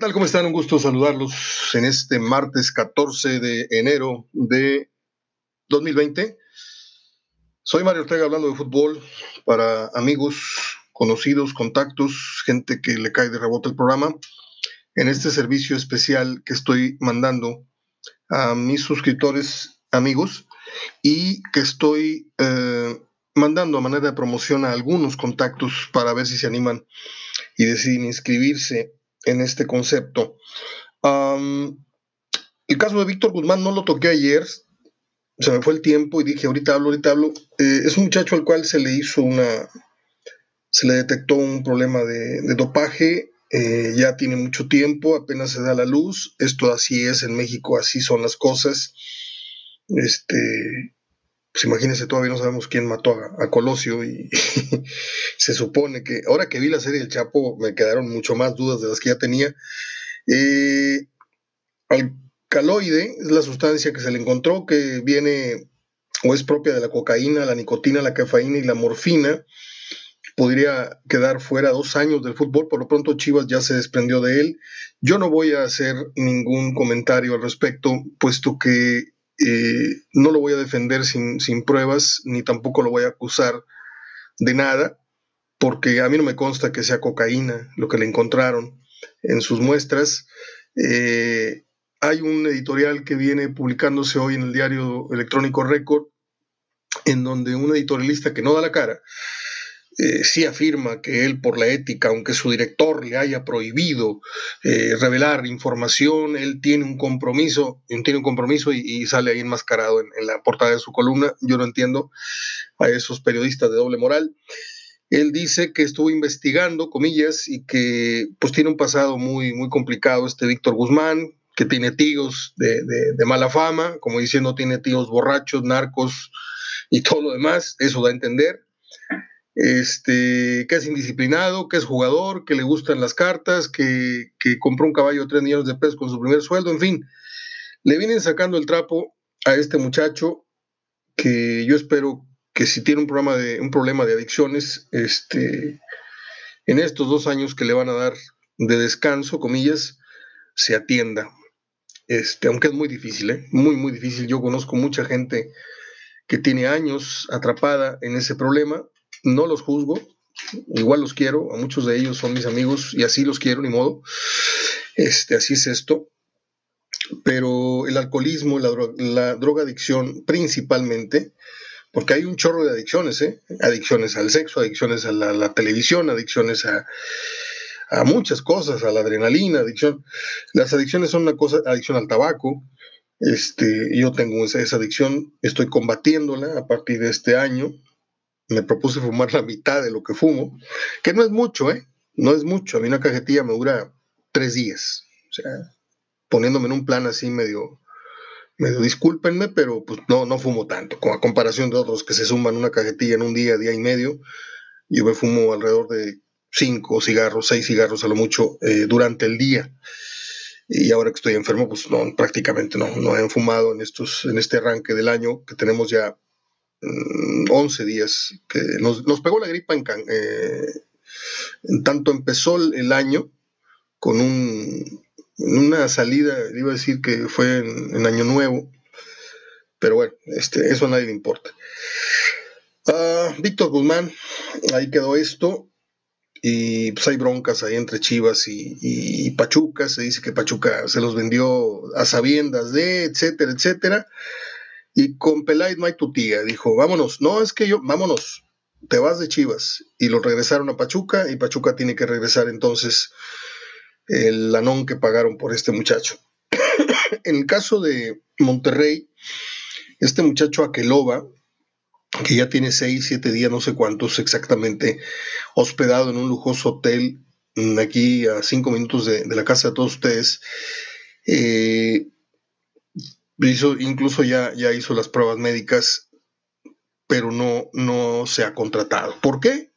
tal? ¿Cómo están? Un gusto saludarlos en este martes 14 de enero de 2020. Soy Mario Ortega hablando de fútbol para amigos, conocidos, contactos, gente que le cae de rebote el programa, en este servicio especial que estoy mandando a mis suscriptores amigos y que estoy eh, mandando a manera de promoción a algunos contactos para ver si se animan y deciden inscribirse en este concepto. el caso de Víctor Guzmán no lo toqué ayer, se me fue el tiempo y dije, ahorita hablo, ahorita hablo. Eh, es un muchacho al cual se le hizo una, se le detectó un problema de, dopaje, eh, ya tiene mucho tiempo, apenas se da la luz, esto así es en México, así son las cosas. Este, pues imagínense, todavía no sabemos quién mató a, Colosio y se supone que ahora que vi la serie del Chapo me quedaron mucho más dudas de las que ya tenía. Eh, alcaloide es la sustancia que se le encontró que viene o es propia de la cocaína, la nicotina, la cafeína y la morfina. Podría quedar fuera dos años del fútbol, por lo pronto Chivas ya se desprendió de él. Yo no voy a hacer ningún comentario al respecto, puesto que eh, no lo voy a defender sin, pruebas, ni tampoco lo voy a acusar de nada, porque a mí no me consta que sea cocaína lo que le encontraron en sus muestras. Eh, hay un editorial que viene publicándose hoy en el diario electrónico Record, en donde un editorialista que no da la cara, eh, sí afirma que él por la ética, aunque su director le haya prohibido eh, revelar información, él tiene un compromiso, tiene un compromiso y, sale ahí enmascarado en, la portada de su columna. Yo no entiendo a esos periodistas de doble moral. Él dice que estuvo investigando, comillas, y que pues tiene un pasado muy, muy complicado este Víctor Guzmán, que tiene tíos de, de mala fama, como diciendo tiene tíos borrachos, narcos y todo lo demás, eso da a entender este, que es indisciplinado, que es jugador, que le gustan las cartas, que, compró un caballo de 3 millones de pesos con su primer sueldo, en fin, le vienen sacando el trapo a este muchacho que yo espero que si tiene un, programa de, un problema de adicciones, este, en estos dos años que le van a dar de descanso, comillas, se atienda. Este, aunque es muy difícil, ¿eh? muy, muy difícil. Yo conozco mucha gente que tiene años atrapada en ese problema no los juzgo, igual los quiero, a muchos de ellos son mis amigos y así los quiero, ni modo. Este, así es esto. Pero el alcoholismo, la, la drogadicción principalmente, porque hay un chorro de adicciones, ¿eh? adicciones al sexo, adicciones a la, televisión, adicciones a, a, muchas cosas, a la adrenalina, adicción. Las adicciones son una cosa, adicción al tabaco. Este, yo tengo esa, esa adicción, estoy combatiéndola a partir de este año me propuse fumar la mitad de lo que fumo, que no es mucho, ¿eh? No es mucho. A mí una cajetilla me dura tres días. O sea, poniéndome en un plan así medio, medio discúlpenme, pero pues no, no fumo tanto. Como a comparación de otros que se suman una cajetilla en un día, día y medio, yo me fumo alrededor de cinco cigarros, seis cigarros a lo mucho eh, durante el día. Y ahora que estoy enfermo, pues no, prácticamente no, no he fumado en, estos, en este arranque del año que tenemos ya 11 mm, días, que nos, pegó la gripa en, eh, en tanto empezó el año con un, una salida, iba a decir que fue en, Año Nuevo, pero bueno, este, eso a nadie le importa. Ah, Víctor Guzmán, ahí quedó esto. Y pues hay broncas ahí entre Chivas y, y, Pachuca. Se dice que Pachuca se los vendió a sabiendas de, etcétera, etcétera. Y con Peláez no hay tu tía, dijo, vámonos, no es que yo, vámonos, te vas de Chivas. Y lo regresaron a Pachuca y Pachuca tiene que regresar entonces el lanón que pagaron por este muchacho. en el caso de Monterrey, este muchacho Aqueloba, que ya tiene seis, siete días, no sé cuántos exactamente, hospedado en un lujoso hotel mm, aquí a cinco minutos de, de la casa de todos ustedes, eh, incluso ya, ya hizo las pruebas médicas, pero no, no se ha contratado. ¿Por qué?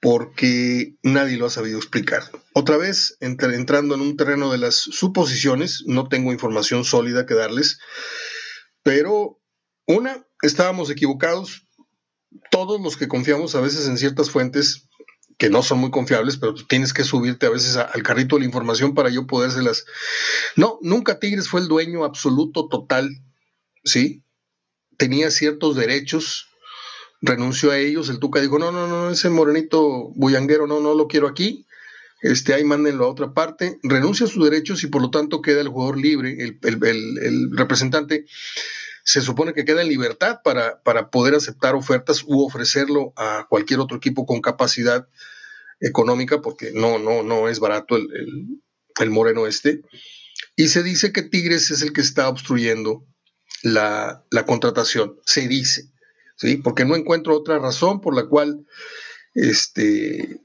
Porque nadie lo ha sabido explicar. Otra vez, entrando en un terreno de las suposiciones, no tengo información sólida que darles, pero una, estábamos equivocados. Todos los que confiamos a veces en ciertas fuentes que no son muy confiables, pero tienes que subirte a veces al carrito de la información para yo podérselas. No, nunca Tigres fue el dueño absoluto, total, ¿sí? Tenía ciertos derechos, renunció a ellos, el Tuca dijo, no, no, no, ese morenito bullanguero no, no lo quiero aquí, este, ahí mándenlo a otra parte, renuncia a sus derechos y por lo tanto queda el jugador libre, el, el representante se supone que queda en libertad para, para poder aceptar ofertas u ofrecerlo a cualquier otro equipo con capacidad económica, porque no, no, no es barato el, el, moreno este. Y se dice que Tigres es el que está obstruyendo la, la, contratación, se dice, ¿sí? Porque no encuentro otra razón por la cual este,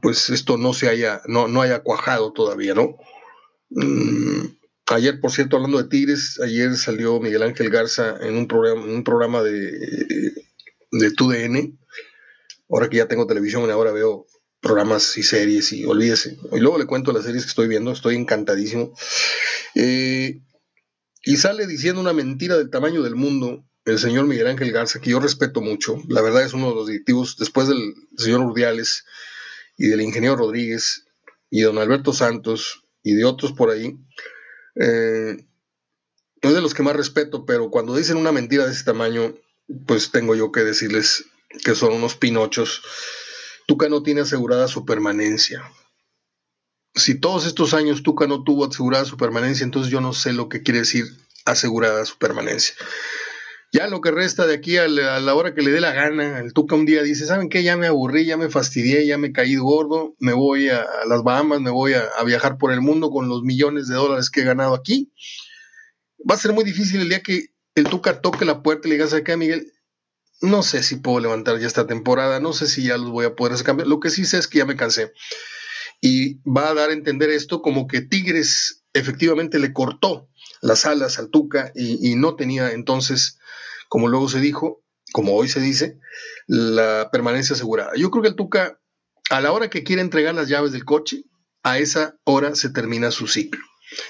pues esto no se haya, no, no haya cuajado todavía, ¿no? Mm, Ayer, por cierto, hablando de Tigres, ayer salió Miguel Ángel Garza en un programa, un programa de, de TUDN. Ahora que ya tengo televisión, ahora veo programas y series y olvídese. Y luego le cuento las series que estoy viendo, estoy encantadísimo. Eh, y sale diciendo una mentira del tamaño del mundo el señor Miguel Ángel Garza, que yo respeto mucho. La verdad es uno de los directivos, después del señor Urdiales y del ingeniero Rodríguez y don Alberto Santos y de otros por ahí, eh, no es de los que más respeto, pero cuando dicen una mentira de ese tamaño, pues tengo yo que decirles que son unos pinochos. Tuca no tiene asegurada su permanencia. Si todos estos años Tuca no tuvo asegurada su permanencia, entonces yo no sé lo que quiere decir asegurada su permanencia. Ya lo que resta de aquí a la, hora que le dé la gana, el Tuca un día dice, ¿saben qué? Ya me aburrí, ya me fastidié, ya me caí gordo, me voy a, las Bahamas, me voy a, viajar por el mundo con los millones de dólares que he ganado aquí. Va a ser muy difícil el día que el Tuca toque la puerta y le diga, ¿sabes qué, Miguel? No sé si puedo levantar ya esta temporada, no sé si ya los voy a poder hacer cambiar. Lo que sí sé es que ya me cansé. Y va a dar a entender esto como que Tigres efectivamente le cortó las alas al Tuca y no tenía entonces como luego se dijo, como hoy se dice, la permanencia asegurada. Yo creo que el Tuca, a la hora que quiere entregar las llaves del coche, a esa hora se termina su ciclo.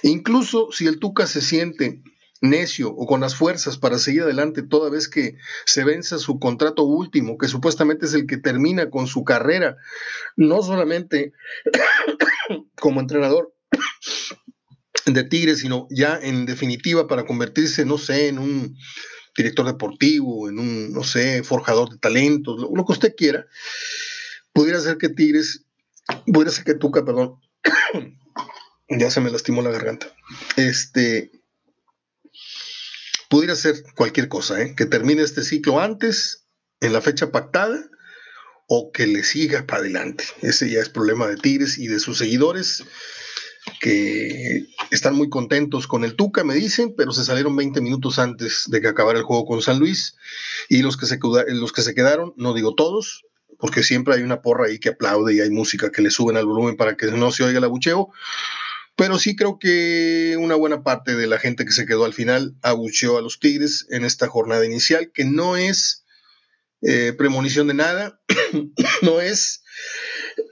Incluso si el Tuca se siente necio o con las fuerzas para seguir adelante toda vez que se venza su contrato último, que supuestamente es el que termina con su carrera, no solamente como entrenador de Tigres, sino ya en definitiva para convertirse, no sé, en un director deportivo, en un, no sé, forjador de talentos, lo, que usted quiera, pudiera ser que Tigres, pudiera ser que Tuca, perdón, ya se me lastimó la garganta, este, pudiera ser cualquier cosa, ¿eh? que termine este ciclo antes, en la fecha pactada, o que le siga para adelante. Ese ya es problema de Tigres y de sus seguidores que están muy contentos con el Tuca, me dicen, pero se salieron 20 minutos antes de que acabara el juego con San Luis. Y los que se, los que se quedaron, no digo todos, porque siempre hay una porra ahí que aplaude y hay música que le suben al volumen para que no se oiga el abucheo. Pero sí creo que una buena parte de la gente que se quedó al final abucheó a los Tigres en esta jornada inicial, que no es eh, premonición de nada, no es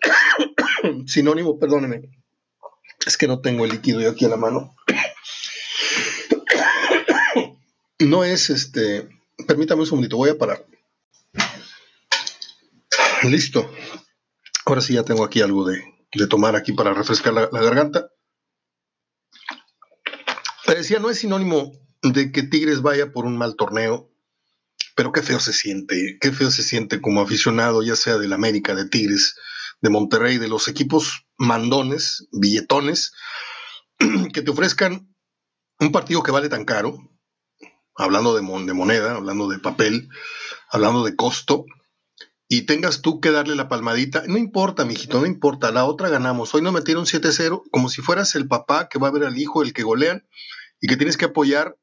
sinónimo, perdónenme, es que no tengo el líquido yo aquí a la mano. No es este. Permítame un segundito, voy a parar. Listo. Ahora sí ya tengo aquí algo de, tomar aquí para refrescar la, garganta. Te decía, no es sinónimo de que Tigres vaya por un mal torneo, pero qué feo se siente, qué feo se siente como aficionado, ya sea del América, de Tigres, de Monterrey, de los equipos mandones, billetones, que te ofrezcan un partido que vale tan caro, hablando de, moneda, hablando de papel, hablando de costo, y tengas tú que darle la palmadita, no importa, mijito, no importa, la otra ganamos. Hoy no metieron 7-0, como si fueras el papá que va a ver al hijo, el que golean, y que tienes que apoyar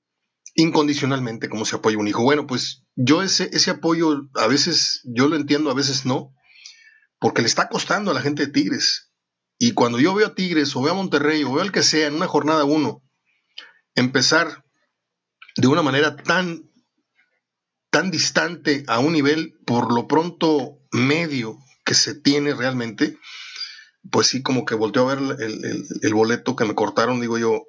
incondicionalmente como se apoya un hijo. Bueno, pues yo ese, ese apoyo a veces yo lo entiendo, a veces no, porque le está costando a la gente de Tigres. Y cuando yo veo a Tigres o veo a Monterrey o veo al que sea en una jornada uno, empezar de una manera tan, tan distante a un nivel por lo pronto medio que se tiene realmente, pues sí, como que volteo a ver el, el boleto que me cortaron, digo yo,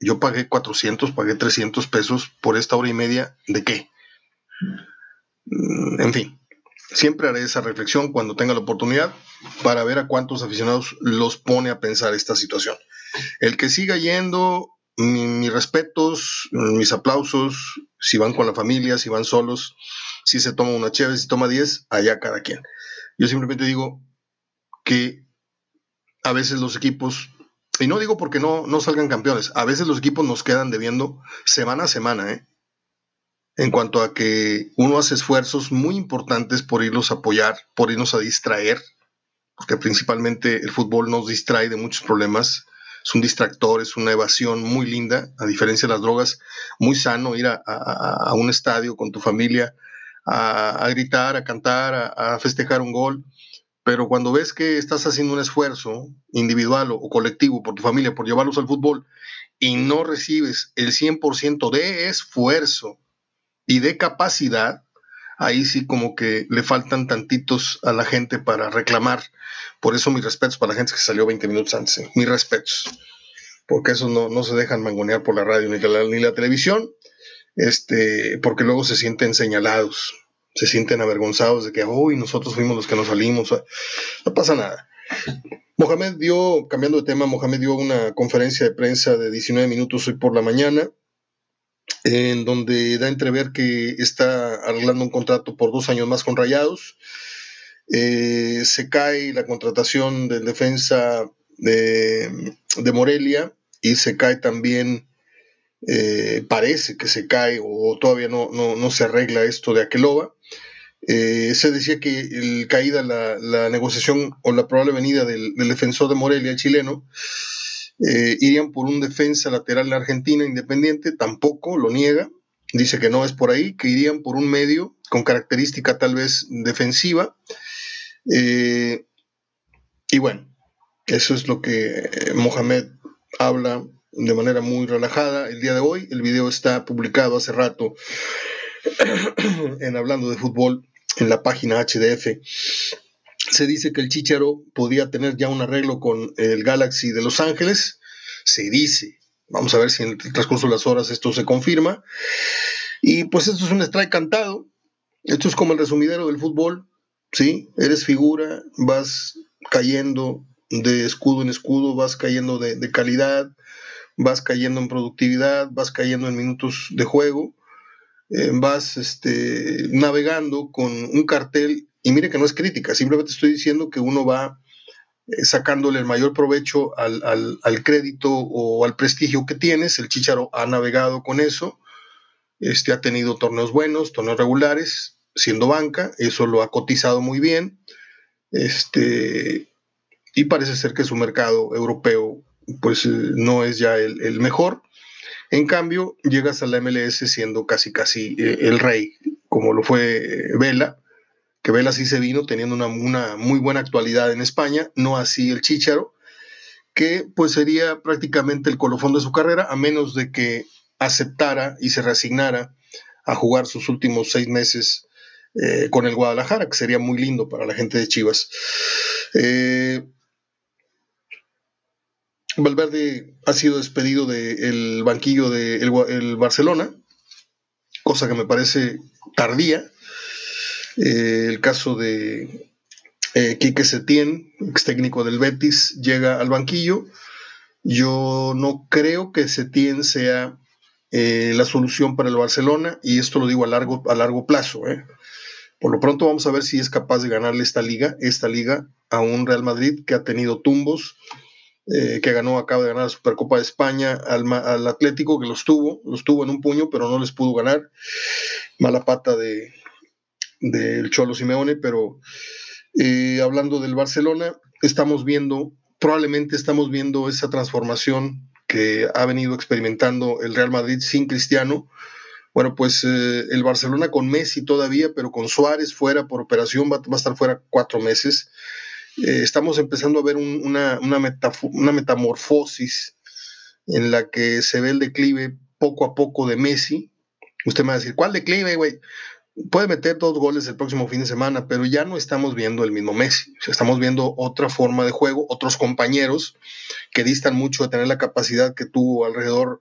yo pagué 400, pagué 300 pesos por esta hora y media, ¿de qué? Mm, en fin, Siempre haré esa reflexión cuando tenga la oportunidad para ver a cuántos aficionados los pone a pensar esta situación. El que siga yendo, mis respetos, mis aplausos, si van con la familia, si van solos, si se toma una chévere, si toma 10, allá cada quien. Yo simplemente digo que a veces los equipos, y no digo porque no, no salgan campeones, a veces los equipos nos quedan debiendo semana a semana, ¿eh? En cuanto a que uno hace esfuerzos muy importantes por irlos a apoyar, por irnos a distraer, porque principalmente el fútbol nos distrae de muchos problemas, es un distractor, es una evasión muy linda, a diferencia de las drogas, muy sano ir a, un estadio con tu familia a, gritar, a cantar, a, festejar un gol, pero cuando ves que estás haciendo un esfuerzo individual o colectivo por tu familia, por llevarlos al fútbol, y no recibes el 100% de esfuerzo y de capacidad, ahí sí como que le faltan tantitos a la gente para reclamar. Por eso mis respetos para la gente que salió 20 minutos antes, ¿eh? mis respetos, porque esos no, no, se dejan mangonear por la radio ni la, ni la televisión, este, porque luego se sienten señalados, se sienten avergonzados de que, hoy nosotros fuimos los que nos salimos, no pasa nada. Mohamed dio, cambiando de tema, Mohamed dio una conferencia de prensa de 19 minutos hoy por la mañana, en donde da a entrever que está arreglando un contrato por dos años más con Rayados. Eh, se cae la contratación de defensa de, Morelia y se cae también, eh, parece que se cae o todavía no, no, se arregla esto de Aqueloba. Eh, se decía que el caída la, la, negociación o la probable venida del, del defensor de Morelia, chileno, eh, irían por un defensa lateral en Argentina independiente, tampoco lo niega, dice que no es por ahí, que irían por un medio con característica tal vez defensiva. Eh, y bueno, eso es lo que Mohamed habla de manera muy relajada el día de hoy. El video está publicado hace rato en Hablando de Fútbol en la página HDF se dice que el Chicharo podía tener ya un arreglo con el Galaxy de Los Ángeles. Se dice. Vamos a ver si en el transcurso de las horas esto se confirma. Y pues esto es un strike cantado. Esto es como el resumidero del fútbol. ¿sí? Eres figura, vas cayendo de escudo en escudo, vas cayendo de, calidad, vas cayendo en productividad, vas cayendo en minutos de juego, eh, vas este, navegando con un cartel y mire que no es crítica, simplemente estoy diciendo que uno va eh, sacándole el mayor provecho al, crédito o al prestigio que tienes. El Chicharo ha navegado con eso, este, ha tenido torneos buenos, torneos regulares, siendo banca, eso lo ha cotizado muy bien. Este, y parece ser que su mercado europeo pues eh, no es ya el, el, mejor. En cambio, llegas a la MLS siendo casi casi eh, el rey, como lo fue Vela, que Vela sí se vino teniendo una, muy buena actualidad en España, no así el Chicharo, que pues sería prácticamente el colofón de su carrera, a menos de que aceptara y se resignara a jugar sus últimos seis meses eh, con el Guadalajara, que sería muy lindo para la gente de Chivas. Eh, Valverde ha sido despedido del banquillo del Barcelona, cosa que me parece tardía. Eh, el caso de eh, Quique Setién, ex técnico del Betis, llega al banquillo. Yo no creo que Setién sea eh, la solución para el Barcelona y esto lo digo a largo, a largo plazo. Por lo pronto vamos a ver si es capaz de ganarle esta liga, esta liga a un Real Madrid que ha tenido tumbos, que ganó, acaba de ganar la Supercopa de España al, al, Atlético, que los tuvo, los tuvo en un puño, pero no les pudo ganar. Mala pata de, del Cholo Simeone, pero eh, hablando del Barcelona, estamos viendo, probablemente estamos viendo esa transformación que ha venido experimentando el Real Madrid sin Cristiano. Bueno, pues eh, el Barcelona con Messi todavía, pero con Suárez fuera por operación, va, a estar fuera cuatro meses. Eh, estamos empezando a ver una, una, una metamorfosis en la que se ve el declive poco a poco de Messi. Usted me va a decir, ¿cuál declive, güey? Puede meter dos goles el próximo fin de semana, pero ya no estamos viendo el mismo Messi. estamos viendo otra forma de juego, otros compañeros que distan mucho de tener la capacidad que tuvo alrededor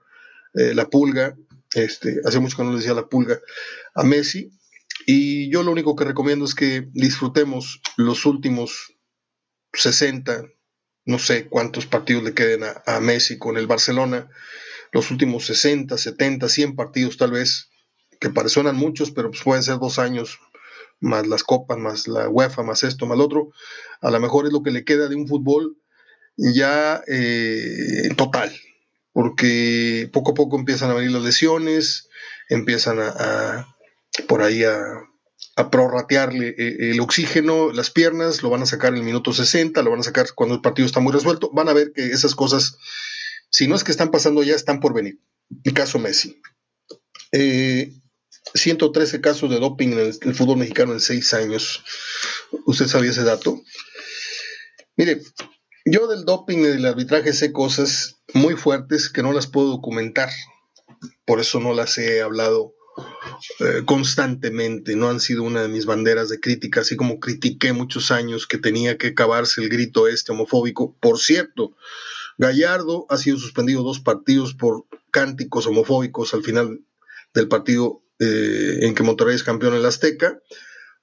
eh, la pulga. Este, hace mucho que no le decía la pulga a Messi. Y yo lo único que recomiendo es que disfrutemos los últimos 60, no sé cuántos partidos le queden a, Messi con el Barcelona, los últimos 60, 70, 100 partidos tal vez, que parecen muchos, pero pues pueden ser dos años, más las copas, más la UEFA, más esto, más lo otro. A lo mejor es lo que le queda de un fútbol ya eh, total, porque poco a poco empiezan a venir las lesiones, empiezan a por ahí a, prorratearle eh, el oxígeno, las piernas, lo van a sacar en el minuto 60, lo van a sacar cuando el partido está muy resuelto. Van a ver que esas cosas, si no es que están pasando ya, están por venir. El caso Messi. 113 eh, casos de doping en el, el, fútbol mexicano en seis años. ¿Usted sabía ese dato? Mire, yo del doping y del arbitraje sé cosas muy fuertes que no las puedo documentar. Por eso no las he hablado eh, constantemente, no han sido una de mis banderas de crítica, así como critiqué muchos años que tenía que acabarse el grito este homofóbico. Por cierto, Gallardo ha sido suspendido dos partidos por cánticos homofóbicos al final del partido eh, en que Monterrey es campeón en la Azteca.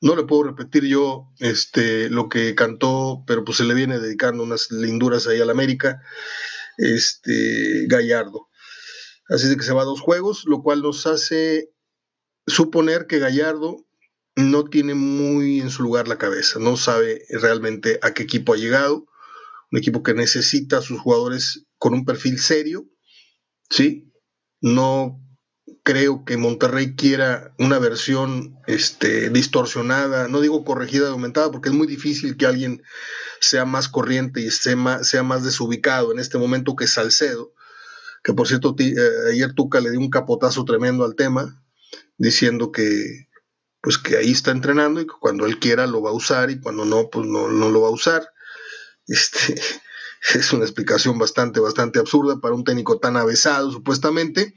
No le puedo repetir yo este, lo que cantó, pero pues se le viene dedicando unas linduras ahí al América, este, Gallardo. Así de que se va a dos juegos, lo cual nos hace suponer que Gallardo no tiene muy en su lugar la cabeza, no sabe realmente a qué equipo ha llegado, un equipo que necesita a sus jugadores con un perfil serio, ¿sí? No creo que Monterrey quiera una versión este, distorsionada, no digo corregida o aumentada, porque es muy difícil que alguien sea más corriente y sea más, sea más desubicado en este momento que Salcedo, que por cierto eh, ayer Tuca le dio un capotazo tremendo al tema, diciendo que pues que ahí está entrenando y que cuando él quiera lo va a usar y cuando no, pues no, no lo va a usar. Este, es una explicación bastante, bastante absurda para un técnico tan avesado, supuestamente,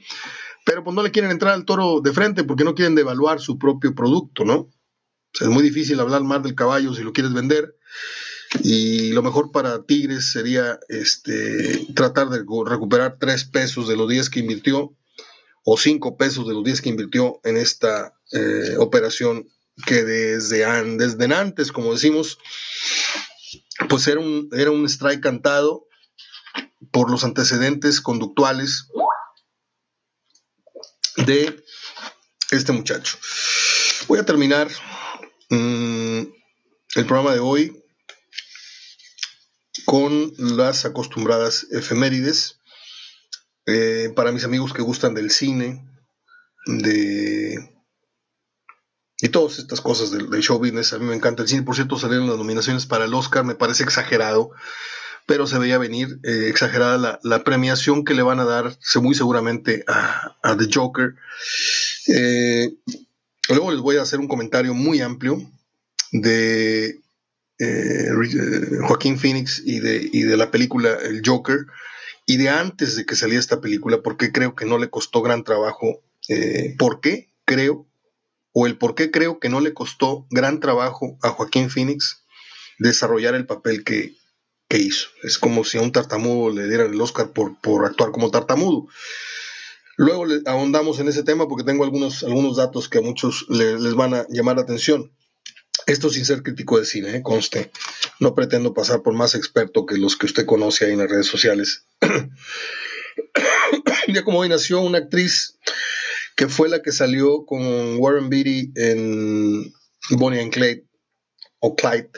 pero pues no le quieren entrar al toro de frente porque no quieren devaluar su propio producto, ¿no? es muy difícil hablar más del caballo si lo quieres vender. Y lo mejor para Tigres sería este, tratar de recuperar tres pesos de los 10 que invirtió o cinco pesos de los 10 que invirtió en esta eh, operación que desde, desde antes, como decimos, pues era un, era un strike cantado por los antecedentes conductuales de este muchacho. Voy a terminar mm, el programa de hoy con las acostumbradas efemérides. Eh, para mis amigos que gustan del cine, de... Y todas estas cosas del, show business, a mí me encanta el cine. Por cierto, salieron las nominaciones para el Oscar, me parece exagerado, pero se veía venir eh, exagerada la, premiación que le van a dar, muy seguramente, a, The Joker. Eh, luego les voy a hacer un comentario muy amplio de Joaquín Phoenix y de, y de la película El Joker y de antes de que saliera esta película, porque creo que no le costó gran trabajo. Eh, ¿Por qué creo? O el por qué creo que no le costó gran trabajo a Joaquín Phoenix desarrollar el papel que, hizo. Es como si a un tartamudo le dieran el Oscar por, por actuar como tartamudo. Luego ahondamos en ese tema porque tengo algunos, algunos datos que a muchos les van a llamar la atención. Esto sin ser crítico de cine, ¿eh? conste. No pretendo pasar por más experto que los que usted conoce ahí en las redes sociales. ya como hoy nació una actriz que fue la que salió con Warren Beatty en Bonnie and Clyde, o Clyde.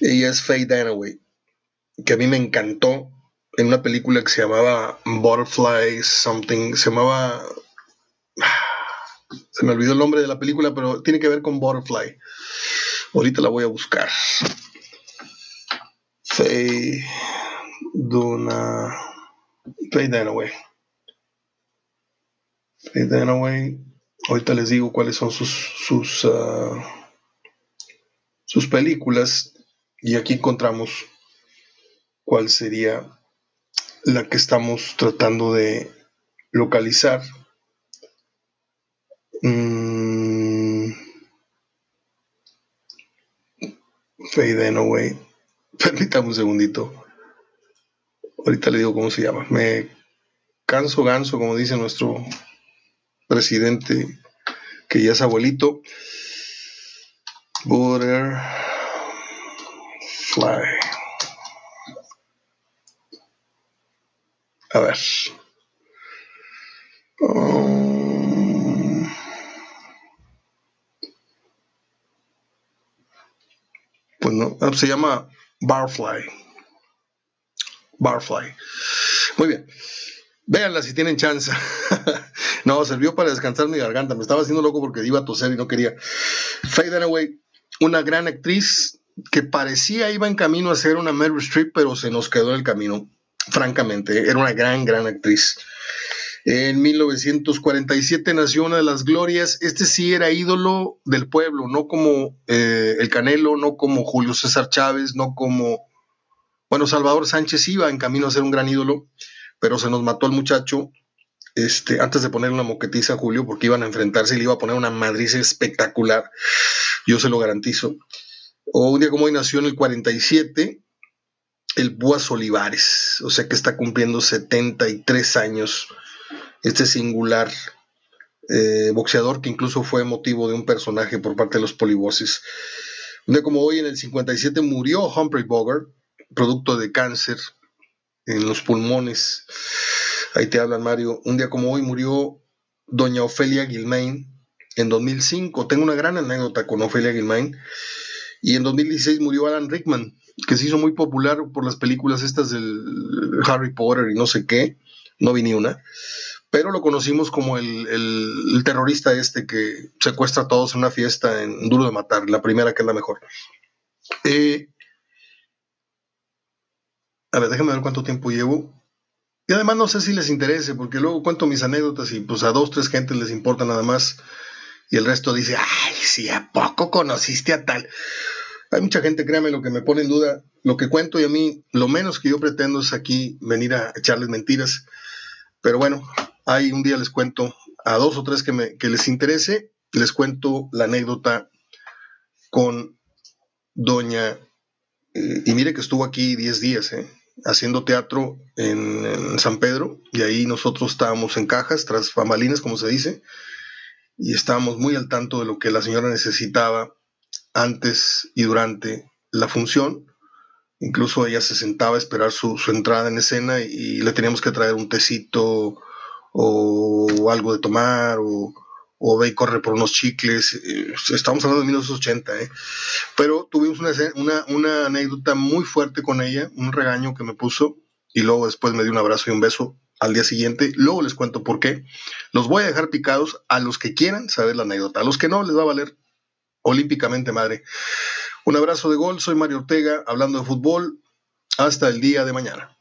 Ella es Faye Danaway, que a mí me encantó en una película que se llamaba Butterfly Something, se llamaba... Se me olvidó el nombre de la película, pero tiene que ver con Butterfly. Ahorita la voy a buscar. Faye Duna. Faye Dunaway. Faye Dunaway. Ahorita les digo cuáles son sus sus, uh, sus películas y aquí encontramos cuál sería la que estamos tratando de localizar. Mm. Faye Dunaway. Permítame un segundito. Ahorita le digo cómo se llama. Me canso ganso, como dice nuestro presidente que ya es abuelito. Butterfly. A ver. Um, pues no, ah, se llama Barfly. Barfly. Muy bien. Véanla si tienen chance. no, sirvió para descansar mi garganta. Me estaba haciendo loco porque iba a toser y no quería. Faye Dunaway, una gran actriz que parecía iba en camino a ser una Meryl Streep, pero se nos quedó en el camino, francamente. Era una gran, gran actriz. En 1947 nació una de las glorias. Este sí era ídolo del pueblo, no como eh, el Canelo, no como Julio César Chávez, no como... Bueno, Salvador Sánchez iba en camino a ser un gran ídolo pero se nos mató el muchacho este, antes de poner una moquetiza a Julio, porque iban a enfrentarse y le iba a poner una madriz espectacular, yo se lo garantizo. O un día como hoy nació en el 47, el Buas Olivares, o sea que está cumpliendo 73 años, este singular eh, boxeador que incluso fue motivo de un personaje por parte de los polivoces. Un día como hoy, en el 57, murió Humphrey Bogart, producto de cáncer en los pulmones. Ahí te hablan, Mario. Un día como hoy murió doña Ofelia Gilmain en 2005. Tengo una gran anécdota con Ofelia Gilmain. Y en 2016 murió Alan Rickman, que se hizo muy popular por las películas estas del Harry Potter y no sé qué. No vi ni una. Pero lo conocimos como el, terrorista este que secuestra a todos en una fiesta en Duro de Matar, la primera que es la mejor. Eh, a ver, déjame ver cuánto tiempo llevo. Y además no sé si les interese, porque luego cuento mis anécdotas y pues a dos, tres gentes les importa nada más. Y el resto dice, ay, si ¿a poco conociste a tal? Hay mucha gente, créame, lo que me pone en duda, lo que cuento y a mí, lo menos que yo pretendo es aquí venir a echarles mentiras. Pero bueno, ahí un día les cuento a dos o tres que, me, que les interese, les cuento la anécdota con doña, eh, y mire que estuvo aquí 10 días, ¿eh? haciendo teatro en, San Pedro y ahí nosotros estábamos en cajas, tras fambalines, como se dice, y estábamos muy al tanto de lo que la señora necesitaba antes y durante la función. Incluso ella se sentaba a esperar su, entrada en escena y, le teníamos que traer un tecito o algo de tomar o, ve y corre por unos chicles. Eh, estamos hablando de 1980, ¿eh? Pero tuvimos una, una, anécdota muy fuerte con ella, un regaño que me puso y luego después me dio un abrazo y un beso al día siguiente. Luego les cuento por qué. Los voy a dejar picados a los que quieran saber la anécdota. A los que no, les va a valer olímpicamente madre. Un abrazo de gol, soy Mario Ortega, hablando de fútbol. Hasta el día de mañana.